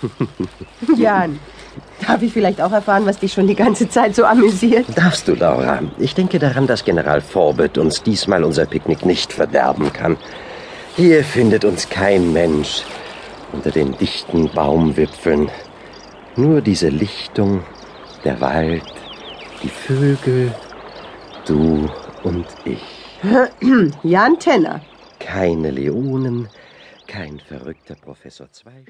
Jan, darf ich vielleicht auch erfahren, was dich schon die ganze Zeit so amüsiert? Darfst du, Laura. Ich denke daran, dass General Forbett uns diesmal unser Picknick nicht verderben kann. Hier findet uns kein Mensch unter den dichten Baumwipfeln. Nur diese Lichtung, der Wald, die Vögel, du und ich. Jan Tenner. Keine Leonen, kein verrückter Professor Zweig.